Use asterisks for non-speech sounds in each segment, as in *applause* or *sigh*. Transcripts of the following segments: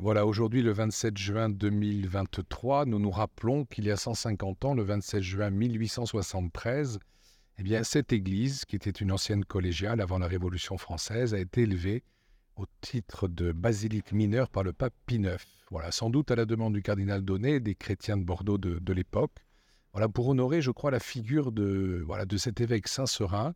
Voilà, aujourd'hui, le 27 juin 2023, nous nous rappelons qu'il y a 150 ans, le 27 juin 1873, eh bien, cette église, qui était une ancienne collégiale avant la Révolution française, a été élevée au titre de basilique mineure par le pape Pie IX. Voilà, sans doute à la demande du cardinal Donnet des chrétiens de Bordeaux de, l'époque. Voilà, pour honorer, je crois, la figure de, voilà, de cet évêque Saint-Serin,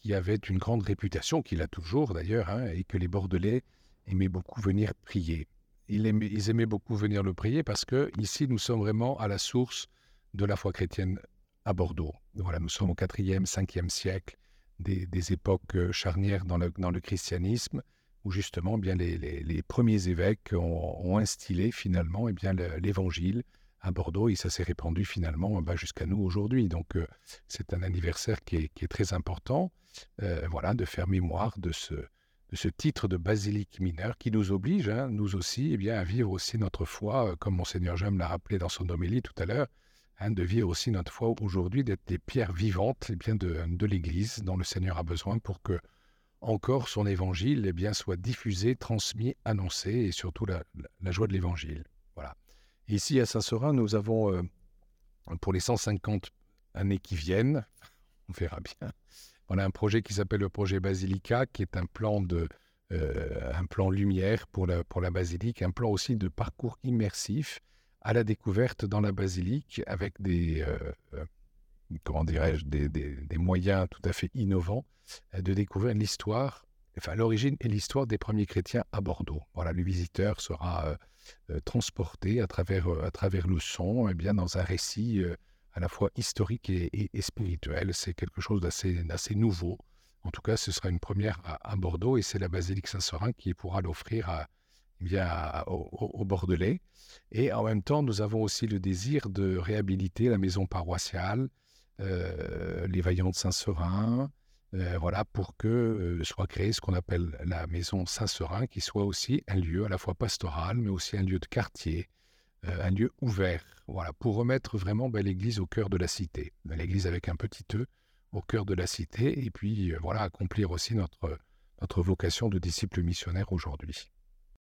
qui avait une grande réputation, qu'il a toujours d'ailleurs, hein, et que les Bordelais aimaient beaucoup venir prier ils aimaient, beaucoup venir le prier parce que ici, nous sommes vraiment à la source de la foi chrétienne à Bordeaux. Voilà, nous sommes au 4e, 5e siècle, des, époques euh, charnières dans le, christianisme, où justement eh bien, les, premiers évêques ont, instillé finalement eh bien, l'évangile à Bordeaux et ça s'est répandu finalement bah, jusqu'à nous aujourd'hui. Donc euh, c'est un anniversaire qui est, très important, euh, voilà, de faire mémoire de ce, de ce titre de basilique mineur qui nous oblige, hein, nous aussi, eh bien, à vivre aussi notre foi, euh, comme Monseigneur Jean l'a rappelé dans son homélie tout à l'heure, hein, de vivre aussi notre foi aujourd'hui, d'être des pierres vivantes eh bien, de, de l'Église dont le Seigneur a besoin pour que encore son évangile eh bien, soit diffusé, transmis, annoncé, et surtout la, joie de l'évangile. Voilà. ici, à Saint-Seurin, nous avons, euh, pour les 150 années qui viennent, *laughs* on verra bien, on a un projet qui s'appelle le projet Basilica, qui est un plan de euh, un plan lumière pour la, pour la basilique, un plan aussi de parcours immersif à la découverte dans la basilique avec des euh, euh, comment dirais-je des, des, moyens tout à fait innovants de découvrir l'histoire, enfin l'origine et l'histoire des premiers chrétiens à Bordeaux. Voilà, le visiteur sera transporté à travers à travers le son, eh bien dans un récit à la fois historique et, spirituel. C'est quelque chose d'assez nouveau. En tout cas, ce sera une première à, Bordeaux et c'est la basilique Saint-Seurin qui pourra l'offrir à, eh au, Bordelais. Et en même temps, nous avons aussi le désir de réhabiliter la maison paroissiale, euh, les Vaillants de Saint-Seurin, euh, voilà, pour que euh, soit créée ce qu'on appelle la maison Saint-Seurin, qui soit aussi un lieu à la fois pastoral, mais aussi un lieu de quartier, un lieu ouvert, voilà, pour remettre vraiment ben, l'Église au cœur de la cité. L'Église avec un petit E au cœur de la cité, et puis euh, voilà, accomplir aussi notre, notre vocation de disciple missionnaire aujourd'hui.